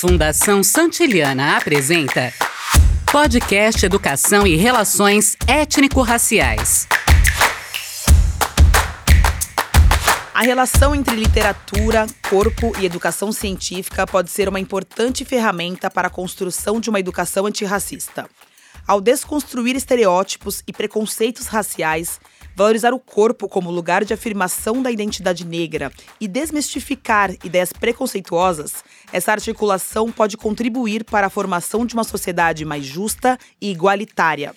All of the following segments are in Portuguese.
Fundação Santiliana apresenta Podcast Educação e Relações Étnico-Raciais. A relação entre literatura, corpo e educação científica pode ser uma importante ferramenta para a construção de uma educação antirracista. Ao desconstruir estereótipos e preconceitos raciais, valorizar o corpo como lugar de afirmação da identidade negra e desmistificar ideias preconceituosas, essa articulação pode contribuir para a formação de uma sociedade mais justa e igualitária.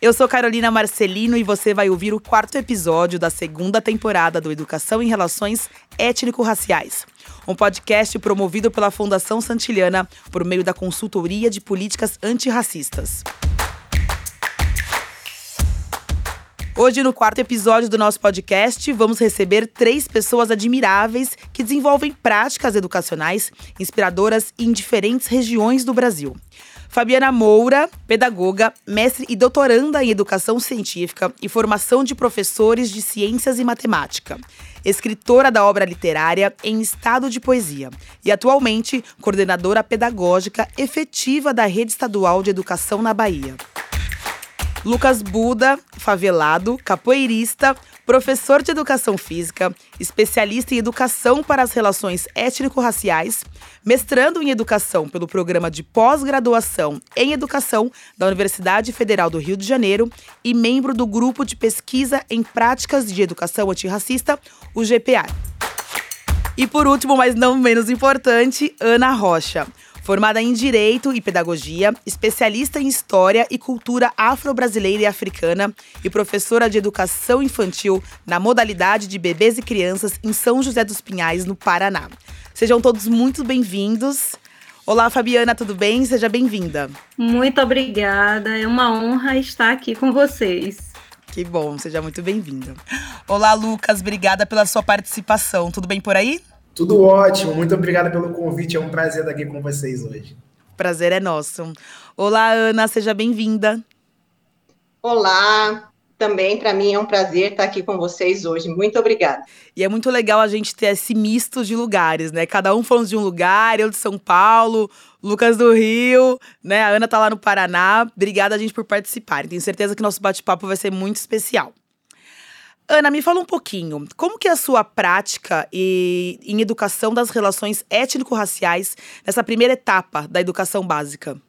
Eu sou Carolina Marcelino e você vai ouvir o quarto episódio da segunda temporada do Educação em Relações Étnico-Raciais, um podcast promovido pela Fundação Santiliana por meio da Consultoria de Políticas Antirracistas. Hoje, no quarto episódio do nosso podcast, vamos receber três pessoas admiráveis que desenvolvem práticas educacionais inspiradoras em diferentes regiões do Brasil. Fabiana Moura, pedagoga, mestre e doutoranda em educação científica e formação de professores de ciências e matemática. Escritora da obra literária em estado de poesia e atualmente coordenadora pedagógica efetiva da Rede Estadual de Educação na Bahia. Lucas Buda, favelado, capoeirista, professor de educação física, especialista em educação para as relações étnico-raciais, mestrando em educação pelo programa de pós-graduação em educação da Universidade Federal do Rio de Janeiro e membro do grupo de pesquisa em práticas de educação antirracista, o GPA. E por último, mas não menos importante, Ana Rocha Formada em Direito e Pedagogia, especialista em História e Cultura Afro-Brasileira e Africana e professora de Educação Infantil na modalidade de Bebês e Crianças em São José dos Pinhais, no Paraná. Sejam todos muito bem-vindos. Olá, Fabiana, tudo bem? Seja bem-vinda. Muito obrigada, é uma honra estar aqui com vocês. Que bom, seja muito bem-vinda. Olá, Lucas, obrigada pela sua participação. Tudo bem por aí? Tudo ótimo, muito obrigada pelo convite, é um prazer estar aqui com vocês hoje. Prazer é nosso. Olá, Ana, seja bem-vinda. Olá, também para mim é um prazer estar aqui com vocês hoje. Muito obrigada. E é muito legal a gente ter esse misto de lugares, né? Cada um falando de um lugar, eu de São Paulo, Lucas do Rio, né? A Ana tá lá no Paraná. Obrigada, gente, por participar. Tenho certeza que nosso bate-papo vai ser muito especial. Ana, me fala um pouquinho, como que é a sua prática e, em educação das relações étnico-raciais nessa primeira etapa da educação básica?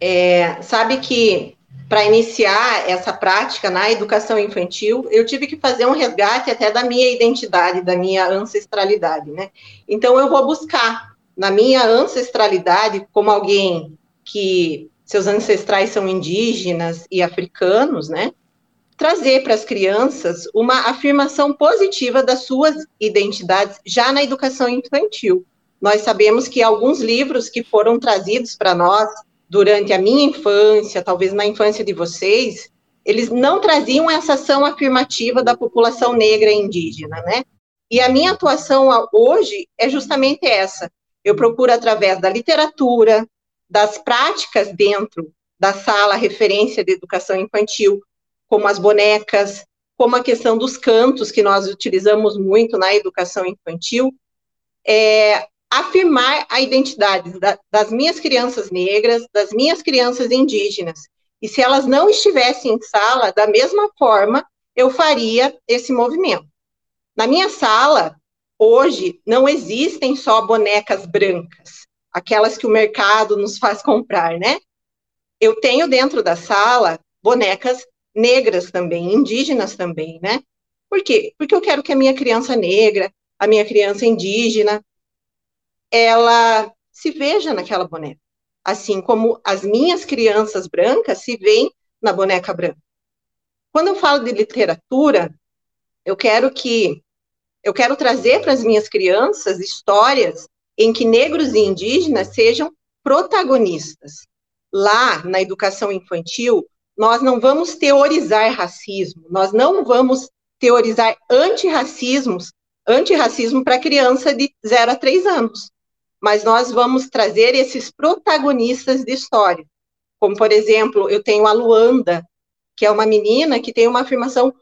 É, sabe que para iniciar essa prática na educação infantil, eu tive que fazer um resgate até da minha identidade, da minha ancestralidade, né? Então eu vou buscar na minha ancestralidade como alguém que seus ancestrais são indígenas e africanos, né? Trazer para as crianças uma afirmação positiva das suas identidades já na educação infantil. Nós sabemos que alguns livros que foram trazidos para nós durante a minha infância, talvez na infância de vocês, eles não traziam essa ação afirmativa da população negra e indígena, né? E a minha atuação hoje é justamente essa. Eu procuro, através da literatura, das práticas dentro da sala referência de educação infantil, como as bonecas, como a questão dos cantos, que nós utilizamos muito na educação infantil, é, afirmar a identidade da, das minhas crianças negras, das minhas crianças indígenas. E se elas não estivessem em sala, da mesma forma, eu faria esse movimento. Na minha sala, hoje, não existem só bonecas brancas, aquelas que o mercado nos faz comprar, né? Eu tenho dentro da sala bonecas negras também, indígenas também, né? Por quê? Porque eu quero que a minha criança negra, a minha criança indígena, ela se veja naquela boneca, assim como as minhas crianças brancas se veem na boneca branca. Quando eu falo de literatura, eu quero que eu quero trazer para as minhas crianças histórias em que negros e indígenas sejam protagonistas. Lá na educação infantil, nós não vamos teorizar racismo, nós não vamos teorizar antirracismos, antirracismo para criança de 0 a 3 anos, mas nós vamos trazer esses protagonistas de história. Como, por exemplo, eu tenho a Luanda, que é uma menina que tem uma afirmação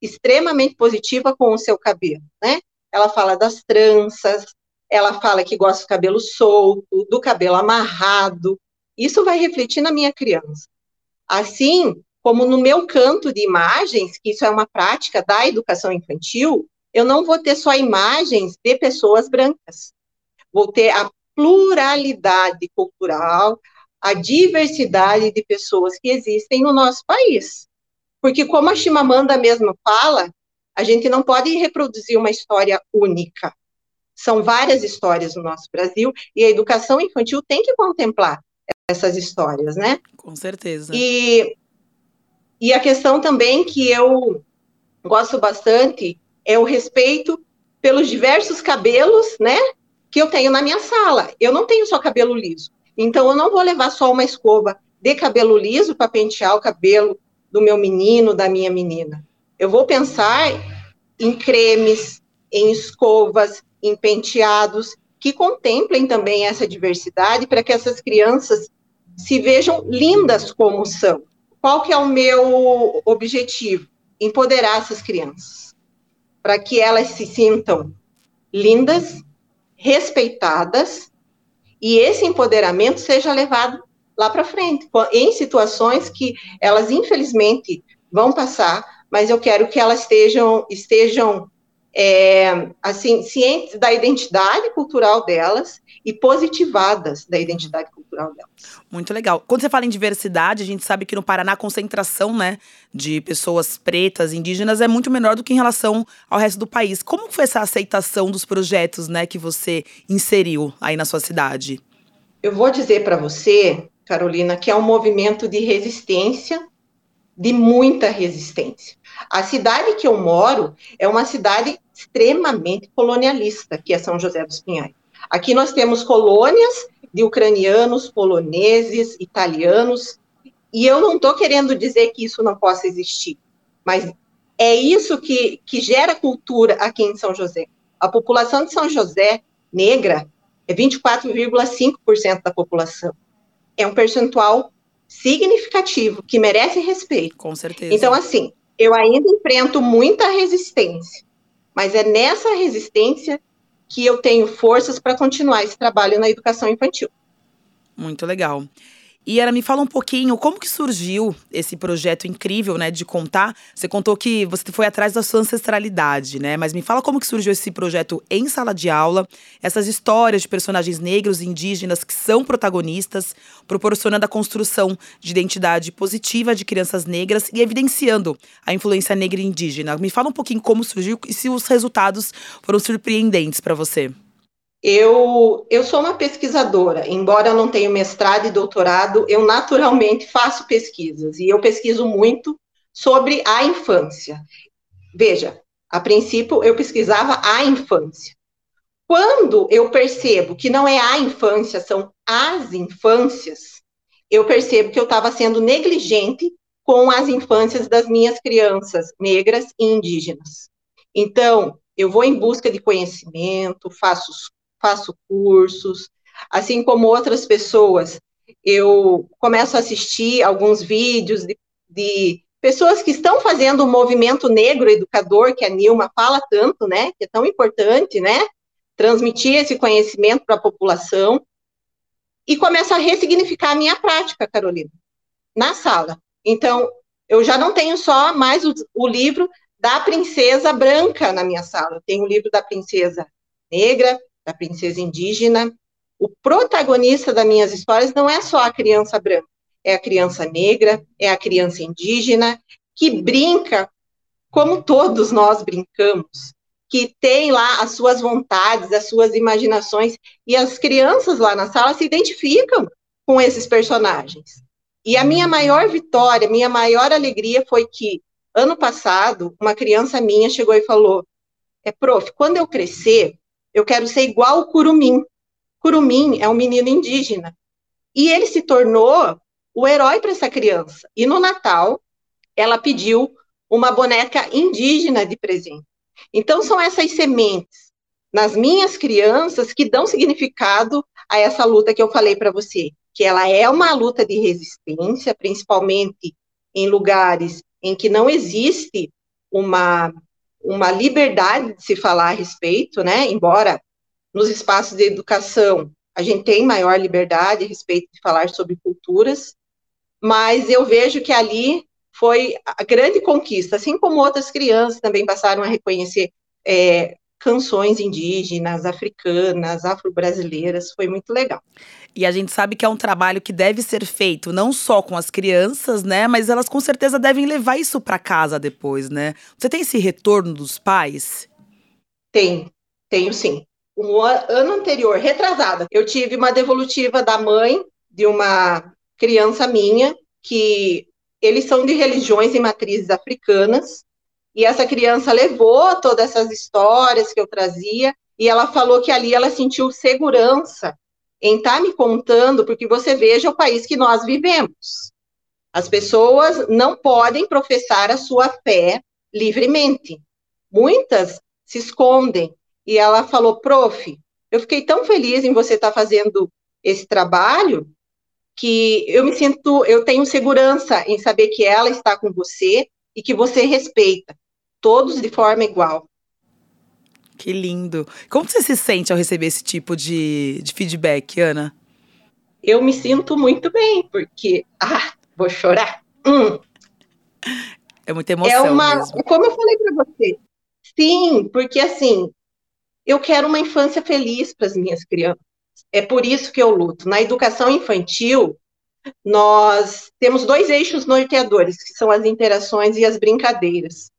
extremamente positiva com o seu cabelo, né? Ela fala das tranças, ela fala que gosta do cabelo solto, do cabelo amarrado. Isso vai refletir na minha criança. Assim como no meu canto de imagens, que isso é uma prática da educação infantil, eu não vou ter só imagens de pessoas brancas. Vou ter a pluralidade cultural, a diversidade de pessoas que existem no nosso país. Porque, como a Chimamanda mesmo fala, a gente não pode reproduzir uma história única. São várias histórias no nosso Brasil e a educação infantil tem que contemplar essas histórias, né? Com certeza. E, e a questão também que eu gosto bastante é o respeito pelos diversos cabelos, né? Que eu tenho na minha sala. Eu não tenho só cabelo liso. Então, eu não vou levar só uma escova de cabelo liso para pentear o cabelo do meu menino, da minha menina. Eu vou pensar em cremes, em escovas, em penteados, que contemplem também essa diversidade para que essas crianças se vejam lindas como são. Qual que é o meu objetivo? Empoderar essas crianças, para que elas se sintam lindas, respeitadas, e esse empoderamento seja levado lá para frente, em situações que elas infelizmente vão passar, mas eu quero que elas estejam, estejam é, assim, cientes da identidade cultural delas e positivadas da identidade cultural delas. Muito legal. Quando você fala em diversidade, a gente sabe que no Paraná a concentração, né, de pessoas pretas, indígenas é muito menor do que em relação ao resto do país. Como foi essa aceitação dos projetos, né, que você inseriu aí na sua cidade? Eu vou dizer para você, Carolina, que é um movimento de resistência, de muita resistência. A cidade que eu moro é uma cidade extremamente colonialista, que é São José dos Pinhais. Aqui nós temos colônias de ucranianos, poloneses, italianos, e eu não estou querendo dizer que isso não possa existir, mas é isso que, que gera cultura aqui em São José. A população de São José negra é 24,5% da população. É um percentual significativo que merece respeito. Com certeza. Então, assim, eu ainda enfrento muita resistência, mas é nessa resistência que eu tenho forças para continuar esse trabalho na educação infantil. Muito legal. E ela me fala um pouquinho como que surgiu esse projeto incrível, né, de contar. Você contou que você foi atrás da sua ancestralidade, né? Mas me fala como que surgiu esse projeto em sala de aula, essas histórias de personagens negros e indígenas que são protagonistas, proporcionando a construção de identidade positiva de crianças negras e evidenciando a influência negra e indígena. Me fala um pouquinho como surgiu e se os resultados foram surpreendentes para você. Eu, eu sou uma pesquisadora, embora eu não tenha mestrado e doutorado, eu naturalmente faço pesquisas, e eu pesquiso muito sobre a infância. Veja, a princípio eu pesquisava a infância. Quando eu percebo que não é a infância, são as infâncias, eu percebo que eu estava sendo negligente com as infâncias das minhas crianças negras e indígenas. Então, eu vou em busca de conhecimento, faço faço cursos, assim como outras pessoas. Eu começo a assistir alguns vídeos de, de pessoas que estão fazendo o movimento negro educador, que a Nilma fala tanto, né, que é tão importante, né, transmitir esse conhecimento para a população, e começo a ressignificar a minha prática, Carolina, na sala. Então, eu já não tenho só mais o, o livro da princesa branca na minha sala, eu tenho o livro da princesa negra, da princesa indígena. O protagonista das minhas histórias não é só a criança branca, é a criança negra, é a criança indígena, que brinca como todos nós brincamos, que tem lá as suas vontades, as suas imaginações, e as crianças lá na sala se identificam com esses personagens. E a minha maior vitória, minha maior alegria foi que, ano passado, uma criança minha chegou e falou: é, prof, quando eu crescer, eu quero ser igual o Curumim. Curumim é um menino indígena. E ele se tornou o herói para essa criança. E no Natal, ela pediu uma boneca indígena de presente. Então, são essas sementes nas minhas crianças que dão significado a essa luta que eu falei para você, que ela é uma luta de resistência, principalmente em lugares em que não existe uma uma liberdade de se falar a respeito, né? Embora nos espaços de educação, a gente tem maior liberdade a respeito de falar sobre culturas, mas eu vejo que ali foi a grande conquista, assim como outras crianças também passaram a reconhecer é, canções indígenas, africanas, afro-brasileiras, foi muito legal. E a gente sabe que é um trabalho que deve ser feito não só com as crianças, né, mas elas com certeza devem levar isso para casa depois, né? Você tem esse retorno dos pais? Tem, tenho sim. Um ano anterior, retrasada, eu tive uma devolutiva da mãe de uma criança minha que eles são de religiões e matrizes africanas e essa criança levou todas essas histórias que eu trazia, e ela falou que ali ela sentiu segurança em estar tá me contando, porque você veja o país que nós vivemos. As pessoas não podem professar a sua fé livremente. Muitas se escondem. E ela falou, prof, eu fiquei tão feliz em você estar tá fazendo esse trabalho que eu me sinto, eu tenho segurança em saber que ela está com você e que você respeita todos de forma igual. Que lindo. Como você se sente ao receber esse tipo de, de feedback, Ana? Eu me sinto muito bem, porque. Ah, vou chorar. Hum. É muita emoção. É uma. Mesmo. Como eu falei para você. Sim, porque assim, eu quero uma infância feliz para as minhas crianças. É por isso que eu luto. Na educação infantil, nós temos dois eixos norteadores, que são as interações e as brincadeiras.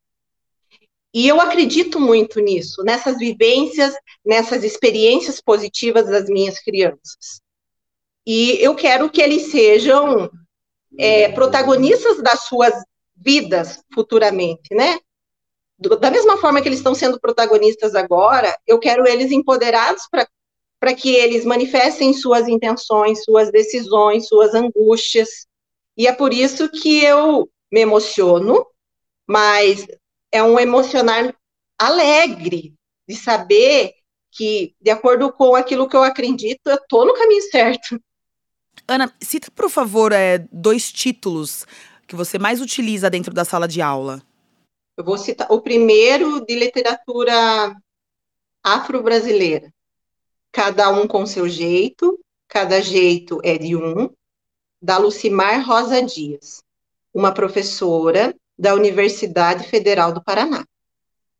E eu acredito muito nisso, nessas vivências, nessas experiências positivas das minhas crianças. E eu quero que eles sejam é, protagonistas das suas vidas futuramente, né? da mesma forma que eles estão sendo protagonistas agora, eu quero eles empoderados para que eles manifestem suas intenções, suas decisões, suas angústias. E é por isso que eu me emociono, mas é um emocionar alegre de saber que, de acordo com aquilo que eu acredito, eu estou no caminho certo. Ana, cita, por favor, é, dois títulos que você mais utiliza dentro da sala de aula. Eu vou citar o primeiro de literatura afro-brasileira. Cada um com seu jeito, cada jeito é de um, da Lucimar Rosa Dias, uma professora da Universidade Federal do Paraná.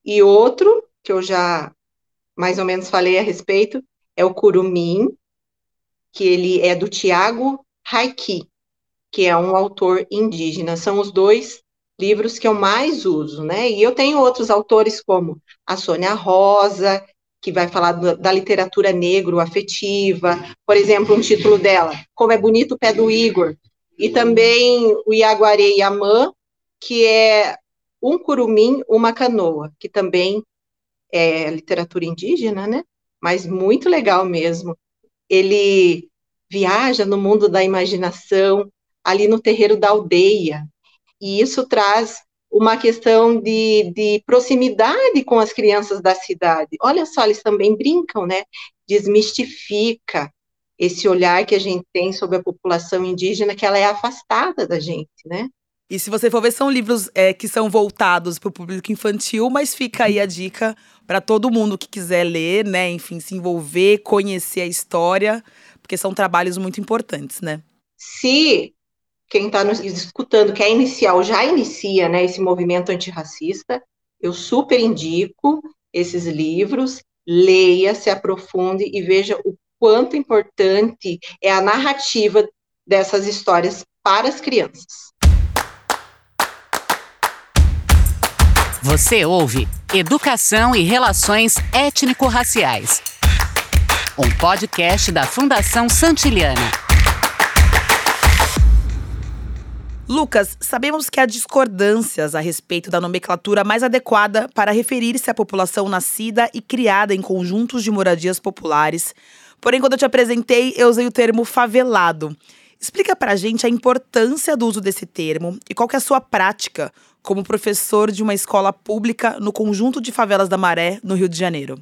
E outro, que eu já mais ou menos falei a respeito, é o Curumim, que ele é do Tiago Haiki, que é um autor indígena. São os dois livros que eu mais uso, né? E eu tenho outros autores como a Sônia Rosa, que vai falar da literatura negro afetiva, por exemplo, um título dela, Como é Bonito o Pé do Igor, e também o Iaguaré Yamã, que é um curumim, uma canoa, que também é literatura indígena, né? Mas muito legal mesmo. Ele viaja no mundo da imaginação, ali no terreiro da aldeia, e isso traz uma questão de, de proximidade com as crianças da cidade. Olha só, eles também brincam, né? Desmistifica esse olhar que a gente tem sobre a população indígena, que ela é afastada da gente, né? E se você for ver, são livros é, que são voltados para o público infantil, mas fica aí a dica para todo mundo que quiser ler, né? Enfim, se envolver, conhecer a história, porque são trabalhos muito importantes, né? Se quem está nos escutando quer iniciar ou já inicia né, esse movimento antirracista, eu super indico esses livros, leia, se aprofunde e veja o quanto importante é a narrativa dessas histórias para as crianças. Você ouve Educação e Relações Étnico-Raciais. Um podcast da Fundação Santiliana. Lucas, sabemos que há discordâncias a respeito da nomenclatura mais adequada para referir-se à população nascida e criada em conjuntos de moradias populares. Porém, quando eu te apresentei, eu usei o termo favelado. Explica pra gente a importância do uso desse termo e qual é a sua prática como professor de uma escola pública no conjunto de favelas da Maré, no Rio de Janeiro.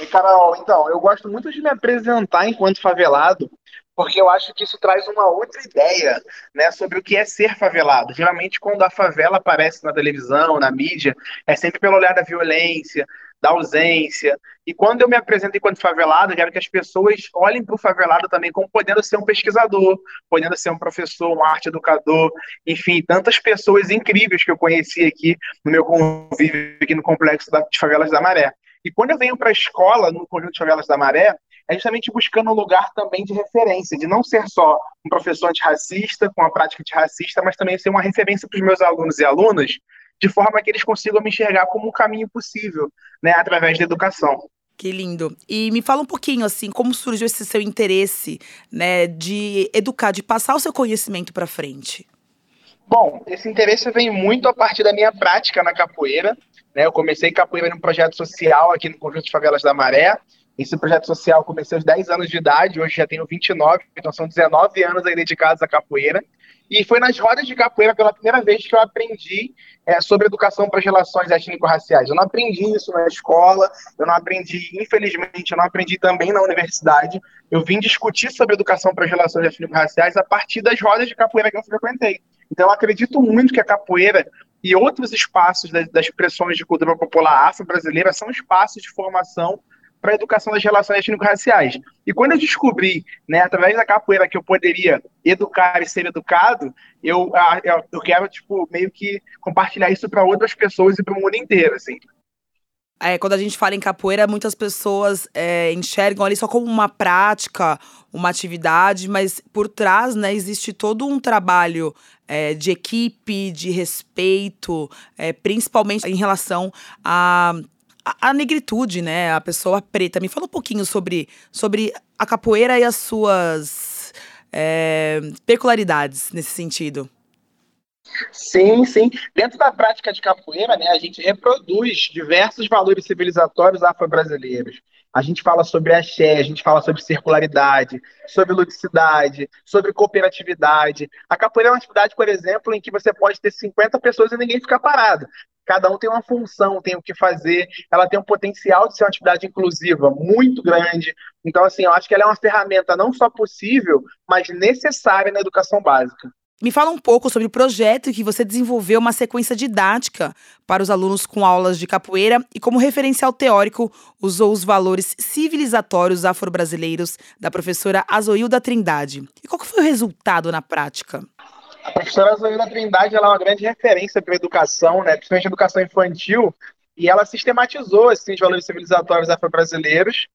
E Carol, então, eu gosto muito de me apresentar enquanto favelado, porque eu acho que isso traz uma outra ideia né, sobre o que é ser favelado. Geralmente, quando a favela aparece na televisão, na mídia, é sempre pelo olhar da violência, da ausência. E quando eu me apresento enquanto favelado, quero que as pessoas olhem para o favelado também como podendo ser um pesquisador, podendo ser um professor, um arte educador, enfim, tantas pessoas incríveis que eu conheci aqui no meu convívio aqui no Complexo de Favelas da Maré. E quando eu venho para a escola, no Conjunto de Favelas da Maré, é justamente buscando um lugar também de referência, de não ser só um professor antirracista, com a prática antirracista, mas também ser uma referência para os meus alunos e alunas, de forma que eles consigam me enxergar como um caminho possível, né, através da educação. Que lindo. E me fala um pouquinho assim, como surgiu esse seu interesse, né, de educar, de passar o seu conhecimento para frente? Bom, esse interesse vem muito a partir da minha prática na capoeira. Né? Eu comecei capoeira num projeto social aqui no Conjunto de Favelas da Maré. Esse projeto social comecei aos 10 anos de idade, hoje já tenho 29, então são 19 anos aí dedicados à capoeira. E foi nas rodas de capoeira pela primeira vez que eu aprendi é, sobre educação para as relações étnico-raciais. Eu não aprendi isso na escola, eu não aprendi, infelizmente, eu não aprendi também na universidade. Eu vim discutir sobre educação para as relações étnico-raciais a partir das rodas de capoeira que eu frequentei. Então, eu acredito muito que a capoeira e outros espaços das, expressões de cultura popular afro-brasileira são espaços de formação para a educação das relações étnico-raciais. E quando eu descobri, né, através da capoeira, que eu poderia educar e ser educado, eu, eu, eu quero, tipo, meio que compartilhar isso para outras pessoas e para o mundo inteiro, assim. É, quando a gente fala em capoeira, muitas pessoas é, enxergam ali só como uma prática, uma atividade, mas por trás, né, existe todo um trabalho é, de equipe, de respeito, é, principalmente em relação a a, negritude, né? A pessoa preta. Me fala um pouquinho sobre, sobre a capoeira e as suas é, peculiaridades nesse sentido. Sim, sim. Dentro da prática de capoeira, né, a gente reproduz diversos valores civilizatórios afro-brasileiros. A gente fala sobre axé, a gente fala sobre circularidade, sobre ludicidade, sobre cooperatividade. A capoeira é uma atividade, por exemplo, em que você pode ter 50 pessoas e ninguém ficar parado. Cada um tem uma função, tem o que fazer. Ela tem um potencial de ser uma atividade inclusiva muito grande. Então, assim, eu acho que ela é uma ferramenta não só possível, mas necessária na educação básica. Me fala um pouco sobre o projeto que você desenvolveu uma sequência didática para os alunos com aulas de capoeira e como referencial teórico usou os valores civilizatórios afro-brasileiros da professora Azoilda Trindade. E qual foi o resultado na prática? A professora Azoilda Trindade ela é uma grande referência para a educação, né, principalmente a educação infantil, e ela sistematizou esses valores civilizatórios afro-brasileiros.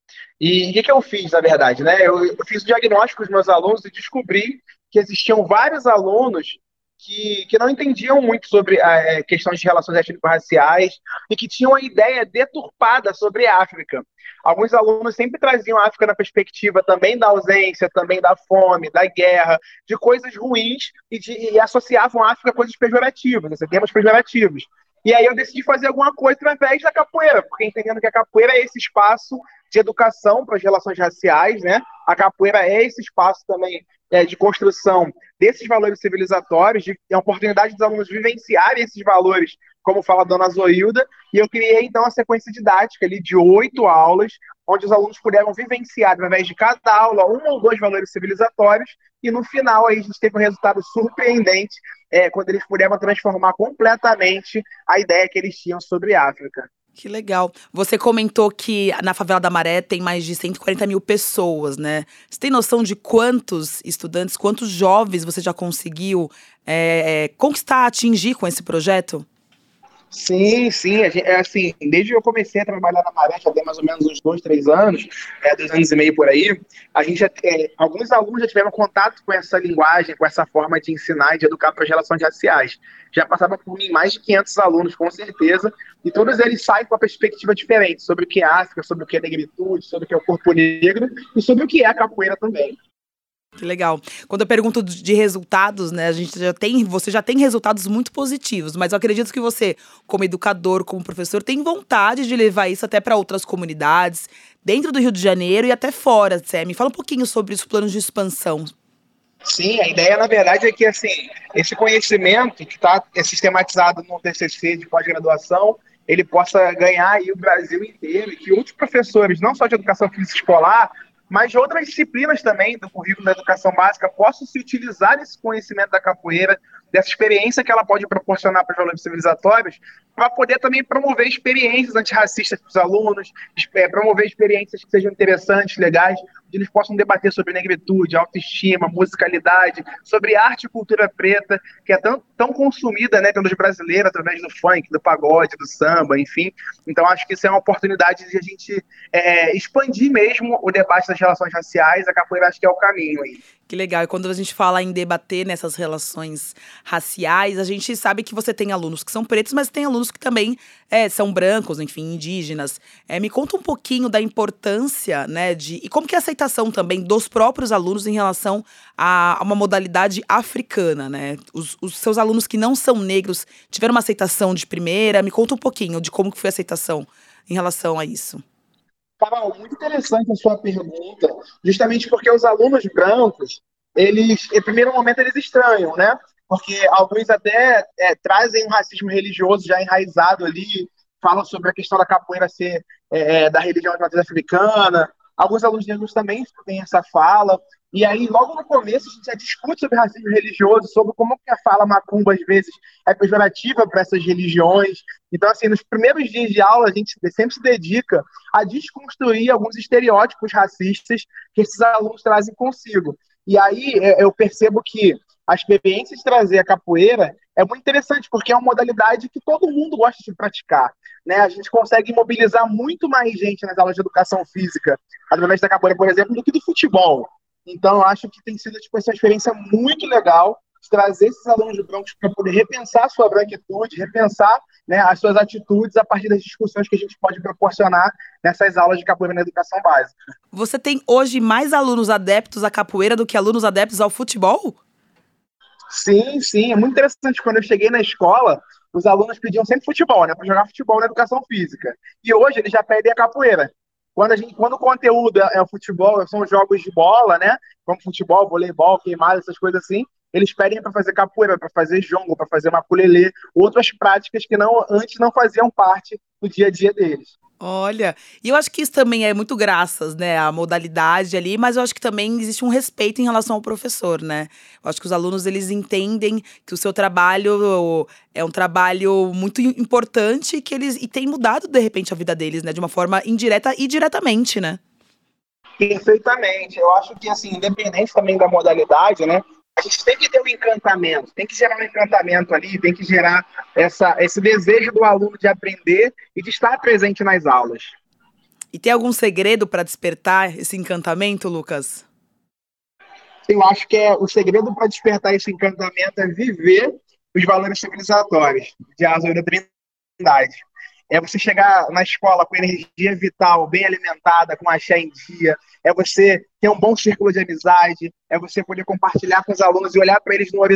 E o que, que, eu fiz, na verdade? Né? Eu, eu fiz o diagnóstico dos meus alunos e descobri que existiam vários alunos que, que não entendiam muito sobre é, questões de relações étnico-raciais e que tinham uma ideia deturpada sobre a África. Alguns alunos sempre traziam a África na perspectiva também da ausência, também da fome, da guerra, de coisas ruins e, de, e associavam a África a coisas pejorativas, assim, termos pejorativos. E aí eu decidi fazer alguma coisa através da capoeira, porque entendendo que a capoeira é esse espaço de educação para as relações raciais, né? A capoeira é esse espaço também é, de construção desses valores civilizatórios, de a oportunidade dos alunos vivenciarem esses valores, como fala a dona Zoilda, e eu criei então a sequência didática ali de oito aulas, onde os alunos puderam vivenciar através de cada aula um ou dois valores civilizatórios, e no final aí a gente teve um resultado surpreendente, é, quando eles puderam transformar completamente a ideia que eles tinham sobre África. Que legal. Você comentou que na Favela da Maré tem mais de 140 mil pessoas, né? Você tem noção de quantos estudantes, quantos jovens você já conseguiu é, conquistar, atingir com esse projeto? Sim, sim. É assim, desde que eu comecei a trabalhar na Maré, já tem mais ou menos uns dois, três anos, é, dois anos e meio por aí, a gente já, é, alguns alunos já tiveram contato com essa linguagem, com essa forma de ensinar e de educar para as relações raciais. Já passava por mim mais de 500 alunos, com certeza, e todos eles saem com uma perspectiva diferente sobre o que é África, sobre o que é negritude, sobre o que é o corpo negro e sobre o que é a capoeira também. Que legal. Quando eu pergunto de resultados, né, a gente já tem, você já tem resultados muito positivos, mas eu acredito que você, como educador, como professor, tem vontade de levar isso até para outras comunidades, dentro do Rio de Janeiro e até fora, Sé. Me fala um pouquinho sobre os planos de expansão. Sim, a ideia, na verdade, é que assim, esse conhecimento que está sistematizado no TCC de pós-graduação, ele possa ganhar aí o Brasil inteiro e que outros professores, não só de educação física escolar, mas outras disciplinas também do currículo da educação básica possam se utilizar desse conhecimento da capoeira, dessa experiência que ela pode proporcionar para os valores civilizatórios, para poder também promover experiências antirracistas para os alunos, é, promover experiências que sejam interessantes, legais, onde eles possam debater sobre negritude, autoestima, musicalidade, sobre arte e cultura preta, que é tão, tão consumida né, pelos brasileiros através do funk, do pagode, do samba, enfim. Então, acho que isso é uma oportunidade de a gente é, expandir mesmo o debate das relações raciais. A capoeira acho que é o caminho aí. Que legal. E quando a gente fala em debater nessas relações raciais, a gente sabe que você tem alunos que são pretos, mas tem alunos que também é, são brancos, enfim, indígenas. É, me conta um pouquinho da importância, né, de. E como que é a aceitação também dos próprios alunos em relação a, a uma modalidade africana, né? Os, os, seus alunos que não são negros tiveram uma aceitação de primeira? Me conta um pouquinho de como que foi a aceitação em relação a isso. Carol, muito interessante a sua pergunta, justamente porque os alunos brancos, eles, em primeiro momento, eles estranham, né? Porque alguns até é, trazem um racismo religioso já enraizado ali, falam sobre a questão da capoeira ser é, da religião de matriz africana. Alguns alunos negros também têm essa fala. E aí, logo no começo, a gente já discute sobre racismo religioso, sobre como que a fala macumba, às vezes, é pejorativa para essas religiões. Então, assim, nos primeiros dias de aula, a gente sempre se dedica a desconstruir alguns estereótipos racistas que esses alunos trazem consigo. E aí, é, eu percebo que a experiência de trazer a capoeira é muito interessante, porque é uma modalidade que todo mundo gosta de praticar. Né? A gente consegue mobilizar muito mais gente nas aulas de educação física, através da capoeira, por exemplo, do que do futebol. Então, eu acho que tem sido tipo, essa experiência muito legal de trazer esses alunos brancos para poder repensar a sua branquitude, repensar né, as suas atitudes a partir das discussões que a gente pode proporcionar nessas aulas de capoeira na educação básica. Você tem hoje mais alunos adeptos à capoeira do que alunos adeptos ao futebol? Sim, sim. É muito interessante. Quando eu cheguei na escola, os alunos pediam sempre futebol, né? Para jogar futebol na educação física. E hoje eles já pedem a capoeira. Quando, a gente, quando o conteúdo é, é o futebol, são jogos de bola, né? Como futebol, voleibol, queimada, essas coisas assim, eles pedem para fazer capoeira, para fazer jongo, para fazer maculelê, outras práticas que não antes não faziam parte do dia a dia deles. Olha, e eu acho que isso também é muito graças, né, à modalidade ali, mas eu acho que também existe um respeito em relação ao professor, né? Eu acho que os alunos eles entendem que o seu trabalho é um trabalho muito importante que eles e tem mudado de repente a vida deles, né, de uma forma indireta e diretamente, né? Perfeitamente. Eu acho que assim, independente também da modalidade, né, a gente tem que ter um encantamento, tem que gerar um encantamento ali, tem que gerar essa, esse desejo do aluno de aprender e de estar presente nas aulas. E tem algum segredo para despertar esse encantamento, Lucas? Eu acho que é o segredo para despertar esse encantamento é viver os valores civilizatórios de Asa da Trindade é você chegar na escola com energia vital, bem alimentada, com axé em dia, é você ter um bom círculo de amizade, é você poder compartilhar com os alunos e olhar para eles numa,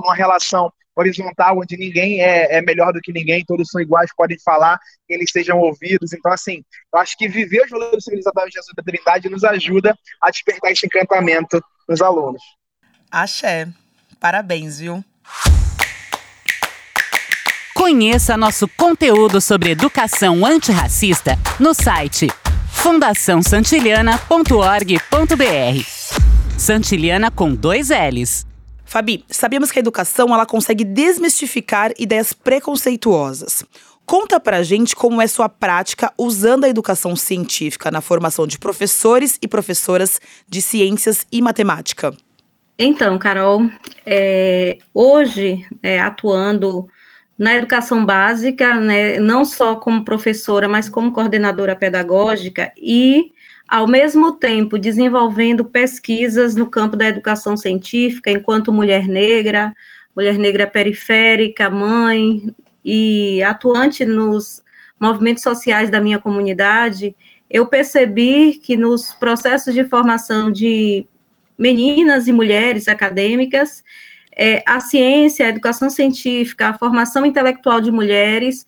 numa, relação horizontal, onde ninguém é, é, melhor do que ninguém, todos são iguais, podem falar, eles sejam ouvidos. Então, assim, eu acho que viver os valores civilizatórios de Jesus da Trindade nos ajuda a despertar esse encantamento nos alunos. Axé. Parabéns, viu? Conheça nosso conteúdo sobre educação antirracista no site fundaçãosantilhana.org.br. Santilhana com dois L's. Fabi, sabemos que a educação ela consegue desmistificar ideias preconceituosas. Conta pra gente como é sua prática usando a educação científica na formação de professores e professoras de ciências e matemática. Então, Carol, é, hoje, é, atuando na educação básica, né, não só como professora, mas como coordenadora pedagógica e, ao mesmo tempo, desenvolvendo pesquisas no campo da educação científica, enquanto mulher negra, mulher negra periférica, mãe e atuante nos movimentos sociais da minha comunidade, eu percebi que nos processos de formação de meninas e mulheres acadêmicas, é, a ciência, a educação científica, a formação intelectual de mulheres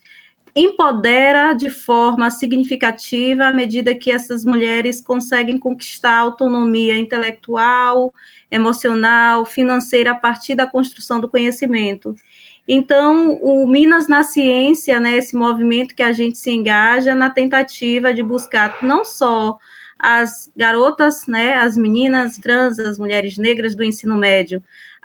empodera de forma significativa à medida que essas mulheres conseguem conquistar autonomia intelectual, emocional, financeira a partir da construção do conhecimento. Então, o Minas na Ciência, né, esse movimento que a gente se engaja na tentativa de buscar não só as garotas, né, as meninas trans, as mulheres negras do ensino médio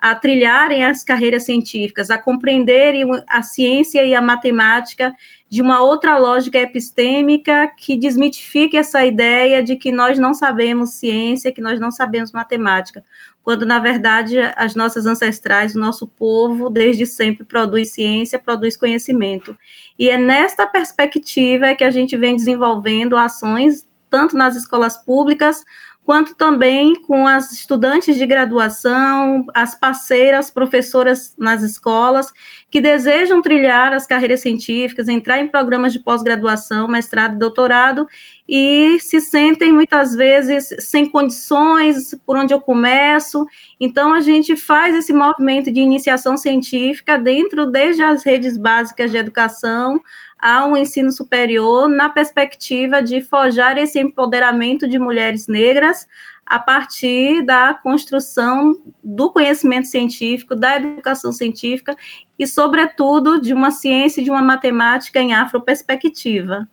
a trilharem as carreiras científicas, a compreenderem a ciência e a matemática de uma outra lógica epistêmica que desmitifique essa ideia de que nós não sabemos ciência, que nós não sabemos matemática, quando na verdade as nossas ancestrais, o nosso povo, desde sempre produz ciência, produz conhecimento. E é nesta perspectiva que a gente vem desenvolvendo ações tanto nas escolas públicas quanto também com as estudantes de graduação, as parceiras, professoras nas escolas, que desejam trilhar as carreiras científicas, entrar em programas de pós-graduação, mestrado doutorado, e se sentem muitas vezes sem condições, por onde eu começo. Então, a gente faz esse movimento de iniciação científica dentro, desde as redes básicas de educação, ao ensino superior na perspectiva de forjar esse empoderamento de mulheres negras a partir da construção do conhecimento científico, da educação científica e, sobretudo, de uma ciência e de uma matemática em afroperspectiva.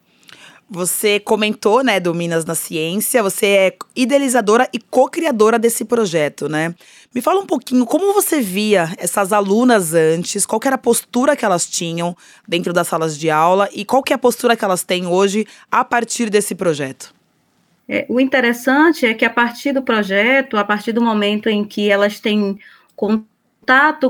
Você comentou, né, do Minas na Ciência, você é idealizadora e co-criadora desse projeto, né? Me fala um pouquinho como você via essas alunas antes, qual era a postura que elas tinham dentro das salas de aula e qual que é a postura que elas têm hoje a partir desse projeto. É, o interessante é que a partir do projeto, a partir do momento em que elas têm contato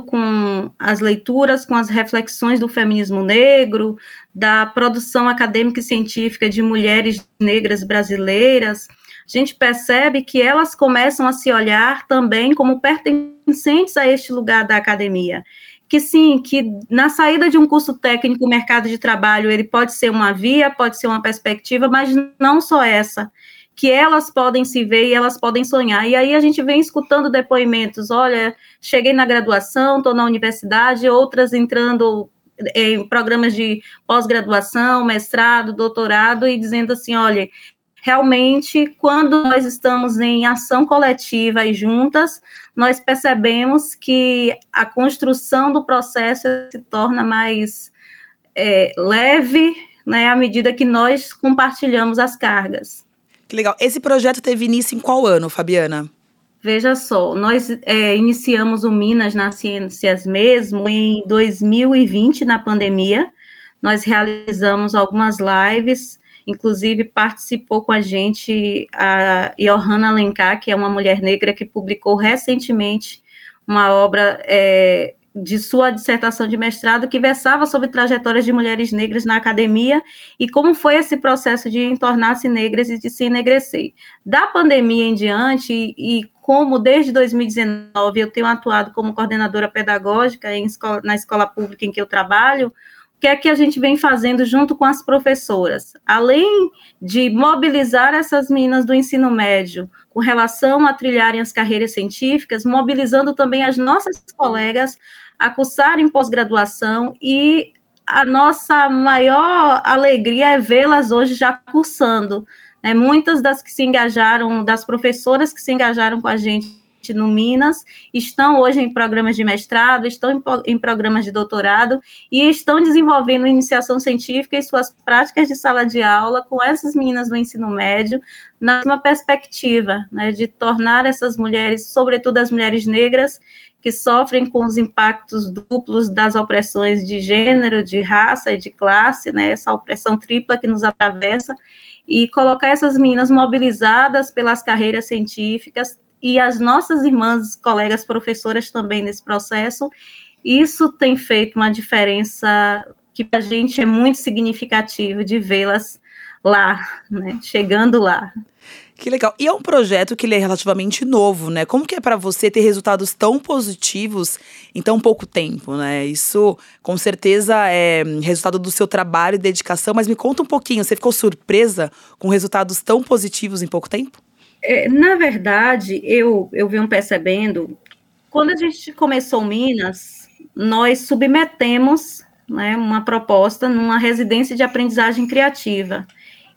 com as leituras, com as reflexões do feminismo negro, da produção acadêmica e científica de mulheres negras brasileiras, a gente percebe que elas começam a se olhar também como pertencentes a este lugar da academia. Que sim, que na saída de um curso técnico, o mercado de trabalho, ele pode ser uma via, pode ser uma perspectiva, mas não só essa que elas podem se ver e elas podem sonhar. E aí a gente vem escutando depoimentos, olha, cheguei na graduação, estou na universidade, outras entrando em programas de pós-graduação, mestrado, doutorado, e dizendo assim, olha, realmente, quando nós estamos em ação coletiva e juntas, nós percebemos que a construção do processo se torna mais é, leve, né, à medida que nós compartilhamos as cargas. Que legal. Esse projeto teve início em qual ano, Fabiana? Veja só, nós é, iniciamos o Minas nas Ciências mesmo em 2020, na pandemia. Nós realizamos algumas lives, inclusive participou com a gente a Johanna Alencar, que é uma mulher negra que publicou recentemente uma obra é, de sua dissertação de mestrado que versava sobre trajetórias de mulheres negras na academia e como foi esse processo de tornar-se negras e de se enegrecer. Da pandemia em diante, e como desde 2019 eu tenho atuado como coordenadora pedagógica escola, na escola pública em que eu trabalho, o que é que a gente vem fazendo junto com as professoras? Além de mobilizar essas meninas do ensino médio com relação a trilharem as carreiras científicas, mobilizando também as nossas colegas a cursarem pós-graduação e a nossa maior alegria é vê-las hoje já cursando. Né? Muitas das que se engajaram, das professoras que se engajaram com a gente no Minas, estão hoje em programas de mestrado, estão em, em, programas de doutorado e estão desenvolvendo iniciação científica e suas práticas de sala de aula com essas meninas do ensino médio, na perspectiva né, de tornar essas mulheres, sobretudo as mulheres negras, que sofrem com os impactos duplos das opressões de gênero, de raça e de classe, né, essa opressão tripla que nos atravessa, e colocar essas meninas mobilizadas pelas carreiras científicas e as nossas irmãs, colegas professoras também nesse processo, isso tem feito uma diferença que para a gente é muito significativo de vê-las lá, né, chegando lá. Que legal. E é um projeto que ele é relativamente novo, né? Como que é para você ter resultados tão positivos em tão pouco tempo, né? Isso, com certeza, é resultado do seu trabalho e dedicação, mas me conta um pouquinho, você ficou surpresa com resultados tão positivos em pouco tempo? É, na verdade, eu, eu venho percebendo, quando a gente começou Minas, nós submetemos né, uma proposta numa residência de aprendizagem criativa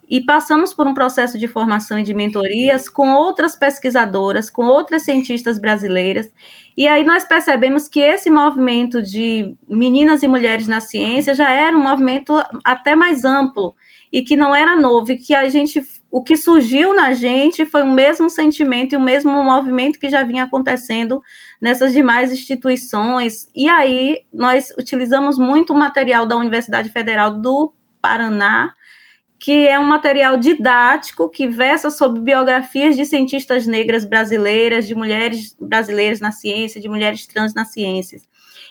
e passamos por um processo de formação e de mentorias com outras pesquisadoras, com outras cientistas brasileiras, e aí nós percebemos que esse movimento de meninas e mulheres na ciência já era um movimento até mais amplo e que não era novo, e que a gente o que surgiu na gente foi o mesmo sentimento e o mesmo movimento que já vinha acontecendo nessas demais instituições. E aí nós utilizamos muito o material da Universidade Federal do Paraná, que é um material didático que versa sobre biografias de cientistas negras brasileiras, de mulheres brasileiras na ciência, de mulheres trans na ciência.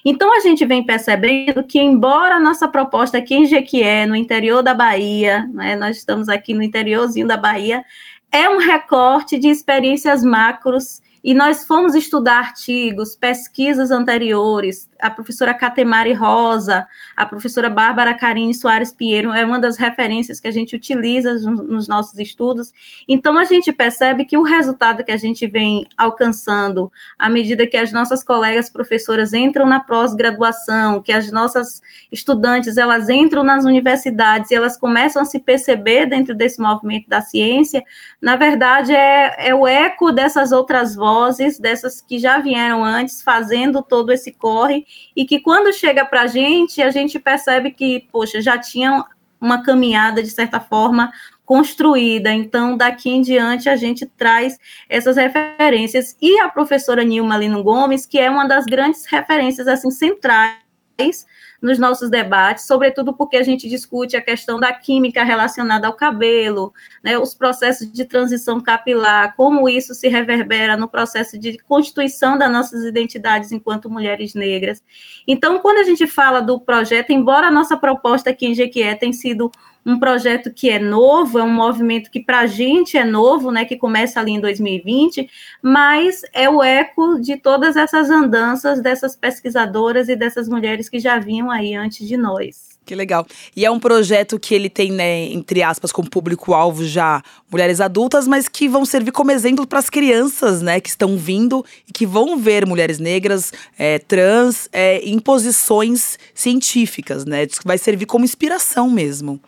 Então, a gente vem percebendo que, embora a nossa proposta aqui em Jequié, no interior da Bahia, né, nós estamos aqui no interiorzinho da Bahia, é um recorte de experiências macros e nós fomos estudar artigos, pesquisas anteriores. A professora Catemari Rosa, a professora Bárbara Carine Soares Pinheiro é uma das referências que a gente utiliza nos nossos estudos. Então, a gente percebe que o resultado que a gente vem alcançando, à medida que as nossas colegas professoras entram na pós-graduação, que as nossas estudantes elas entram nas universidades e elas começam a se perceber dentro desse movimento da ciência, na verdade, é, é o eco dessas outras vozes dessas que já vieram antes fazendo todo esse corre e que quando chega para a gente, a gente percebe que, poxa, já tinham uma caminhada, de certa forma, construída. Então, daqui em diante, a gente traz essas referências. E a professora Nilma Lino Gomes, que é uma das grandes referências, assim, centrais nos nossos debates, sobretudo porque a gente discute a questão da química relacionada ao cabelo, né, os processos de transição capilar, como isso se reverbera no processo de constituição das nossas identidades enquanto mulheres negras. Então, quando a gente fala do projeto, embora a nossa proposta aqui em Jequié tenha sido um projeto que é novo, é um movimento que para a gente é novo, né, que começa ali em 2020, mas é o eco de todas essas andanças dessas pesquisadoras e dessas mulheres que já vinham aí antes de nós. Que legal. E é um projeto que ele tem, né, entre aspas, como público-alvo já mulheres adultas, mas que vão servir como exemplo para as crianças, né, que estão vindo e que vão ver mulheres negras, é, trans, é, em posições científicas, né? Vai servir como inspiração mesmo.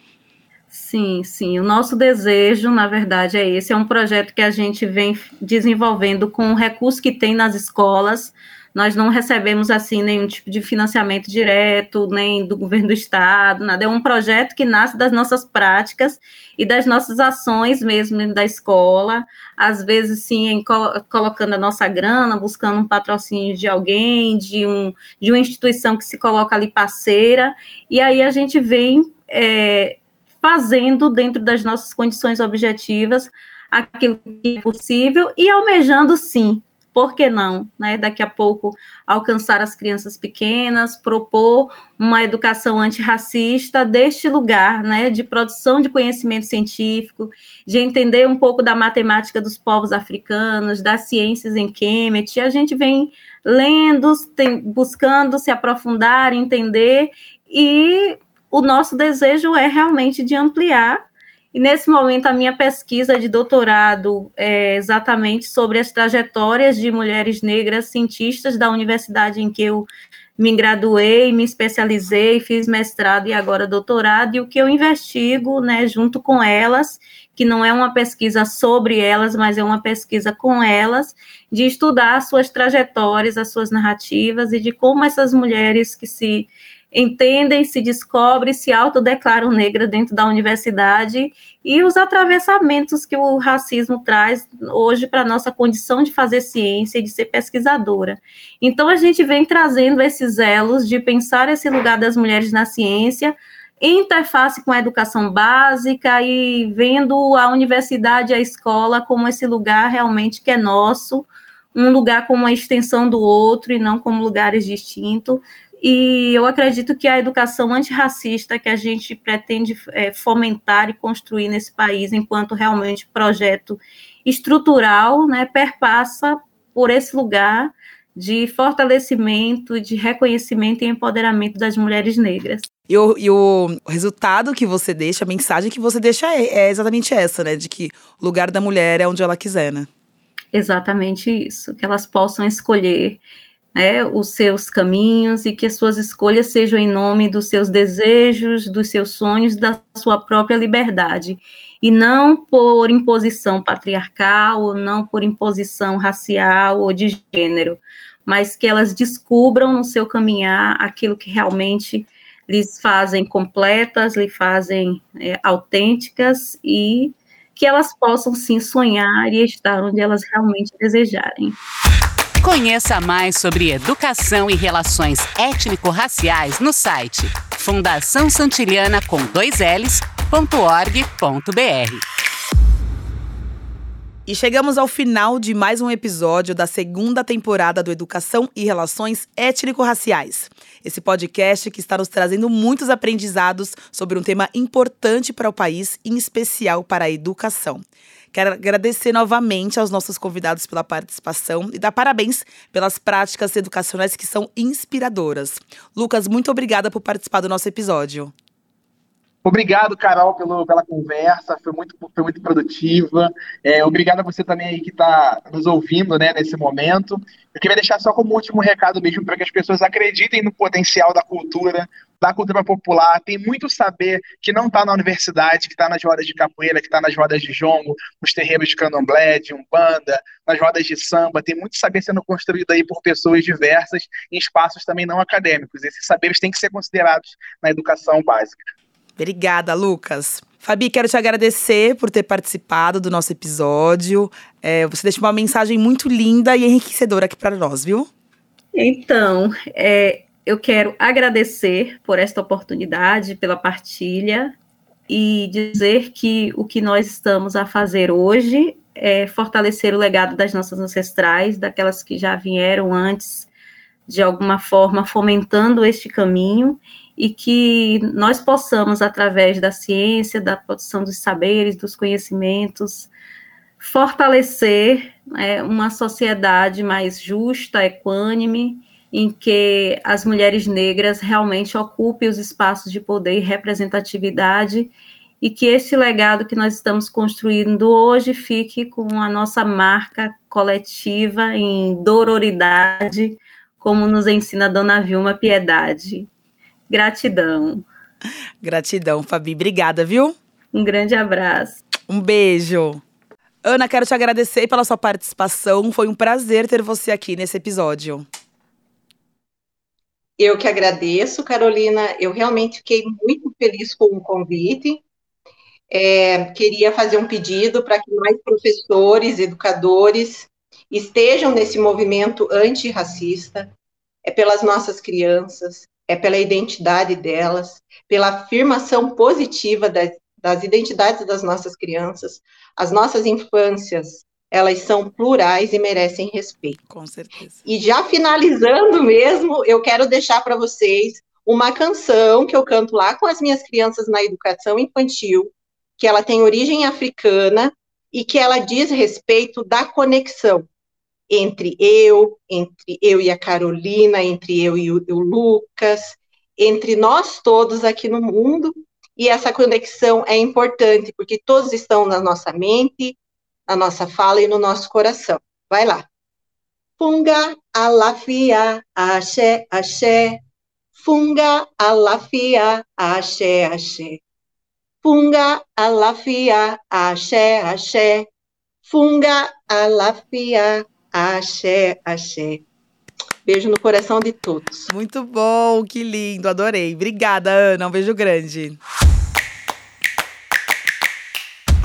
Sim, sim. O nosso desejo, na verdade, é esse. É um projeto que a gente vem desenvolvendo com o recurso que tem nas escolas. Nós não recebemos, assim, nenhum tipo de financiamento direto, nem do governo do estado, nada. É um projeto que nasce das nossas práticas e das nossas ações mesmo da escola. Às vezes, sim, colocando a nossa grana, buscando um patrocínio de alguém, de, um, de uma instituição que se coloca ali parceira. E aí a gente vem... É, fazendo dentro das nossas condições objetivas aquilo que é possível e almejando sim, por que não, né? Daqui a pouco alcançar as crianças pequenas, propor uma educação antirracista deste lugar, né? De produção de conhecimento científico, de entender um pouco da matemática dos povos africanos, das ciências em Kemet. A gente vem lendo, tem, buscando se aprofundar, entender e o nosso desejo é realmente de ampliar. E nesse momento, a minha pesquisa de doutorado é exatamente sobre as trajetórias de mulheres negras cientistas da universidade em que eu me graduei, me especializei, fiz mestrado e agora doutorado, e o que eu investigo, né, junto com elas, que não é uma pesquisa sobre elas, mas é uma pesquisa com elas, de estudar as suas trajetórias, as suas narrativas e de como essas mulheres que se entendem, se descobrem, se autodeclaram negra dentro da universidade e os atravessamentos que o racismo traz hoje para a nossa condição de fazer ciência e de ser pesquisadora. Então, a gente vem trazendo esses elos de pensar esse lugar das mulheres na ciência, interface com a educação básica e vendo a universidade e a escola como esse lugar realmente que é nosso, um lugar como uma extensão do outro e não como lugares distintos, e eu acredito que a educação antirracista que a gente pretende é, fomentar e construir nesse país, enquanto realmente projeto estrutural, né, perpassa por esse lugar de fortalecimento, de reconhecimento e empoderamento das mulheres negras. E o, e o resultado que você deixa, a mensagem que você deixa é, é exatamente essa, né? De que o lugar da mulher é onde ela quiser, né? Exatamente isso, que elas possam escolher né, os seus caminhos e que as suas escolhas sejam em nome dos seus desejos, dos seus sonhos, da sua própria liberdade, e não por imposição patriarcal, ou não por imposição racial ou de gênero, mas que elas descubram no seu caminhar aquilo que realmente lhes fazem completas, lhe fazem é, autênticas e que elas possam sim sonhar e estar onde elas realmente desejarem. Conheça mais sobre educação e relações étnico-raciais no site Fundação Santiliana com dois L's.org.br. E chegamos ao final de mais um episódio da segunda temporada do Educação e Relações Étnico-Raciais. Esse podcast que está nos trazendo muitos aprendizados sobre um tema importante para o país, em especial para a educação. Quero agradecer novamente aos nossos convidados pela participação e dar parabéns pelas práticas educacionais que são inspiradoras. Lucas, muito obrigada por participar do nosso episódio. Obrigado, Carol, pelo, pela conversa, foi muito, foi muito produtiva. É, obrigado a você também aí que está nos ouvindo né, nesse momento. Eu queria deixar só como último recado mesmo para que as pessoas acreditem no potencial da cultura, da cultura popular. Tem muito saber que não está na universidade, que está nas rodas de capoeira, que está nas rodas de jongo, nos terreiros de candomblé, de umbanda, nas rodas de samba. Tem muito saber sendo construído aí por pessoas diversas em espaços também não acadêmicos. Esses saberes têm que ser considerados na educação básica. Obrigada, Lucas. Fabi, quero te agradecer por ter participado do nosso episódio. É, você deixou uma mensagem muito linda e enriquecedora aqui para nós, viu? Então, é, eu quero agradecer por esta oportunidade, pela partilha e dizer que o que nós estamos a fazer hoje é fortalecer o legado das nossas ancestrais, daquelas que já vieram antes, de alguma forma fomentando este caminho e que nós possamos, através da ciência, da produção dos saberes, dos conhecimentos, fortalecer né, uma sociedade mais justa, equânime, em que as mulheres negras realmente ocupem os espaços de poder e representatividade e que esse legado que nós estamos construindo hoje fique com a nossa marca coletiva em dororidade, como nos ensina a Dona Vilma Piedade. Gratidão. Gratidão, Fabi. Obrigada, viu? Um grande abraço. Um beijo. Ana, quero te agradecer pela sua participação. Foi um prazer ter você aqui nesse episódio. Eu que agradeço, Carolina. Eu realmente fiquei muito feliz com o convite. É, queria fazer um pedido para que mais professores, educadores estejam nesse movimento antirracista, é pelas nossas crianças, é pela identidade delas, pela afirmação positiva das, das identidades das nossas crianças. As nossas infâncias, elas são plurais e merecem respeito. Com certeza. E já finalizando mesmo, eu quero deixar para vocês uma canção que eu canto lá com as minhas crianças na educação infantil, que ela tem origem africana e que ela diz respeito da conexão entre eu, entre eu e a Carolina, entre eu e o, o Lucas, entre nós todos aqui no mundo, e essa conexão é importante, porque todos estão na nossa mente, na nossa fala e no nosso coração. Vai lá. Funga alafia, axé, axé. Funga alafia, axé, axé. Funga alafia, axé, axé. Funga alafia, Axé, axé. Beijo no coração de todos. Muito bom, que lindo, adorei. Obrigada, Ana. Um beijo grande.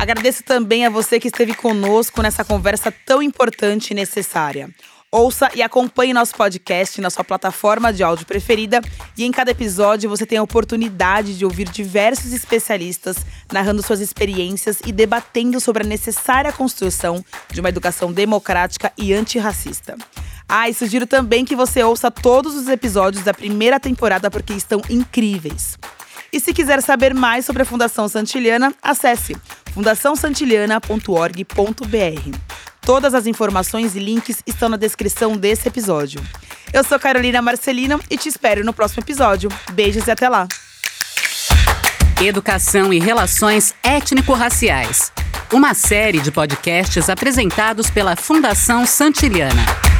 Agradeço também a você que esteve conosco nessa conversa tão importante e necessária. Ouça e acompanhe nosso podcast na sua plataforma de áudio preferida e em cada episódio você tem a oportunidade de ouvir diversos especialistas narrando suas experiências e debatendo sobre a necessária construção de uma educação democrática e antirracista. Ah, e sugiro também que você ouça todos os episódios da primeira temporada porque estão incríveis. E se quiser saber mais sobre a Fundação Santiliana, acesse fundaçãosantiliana.org.br. Todas as informações e links estão na descrição desse episódio. Eu sou Carolina Marcelino e te espero no próximo episódio. Beijos e até lá! Educação e Relações Étnico-Raciais. Uma série de podcasts apresentados pela Fundação Santiliana.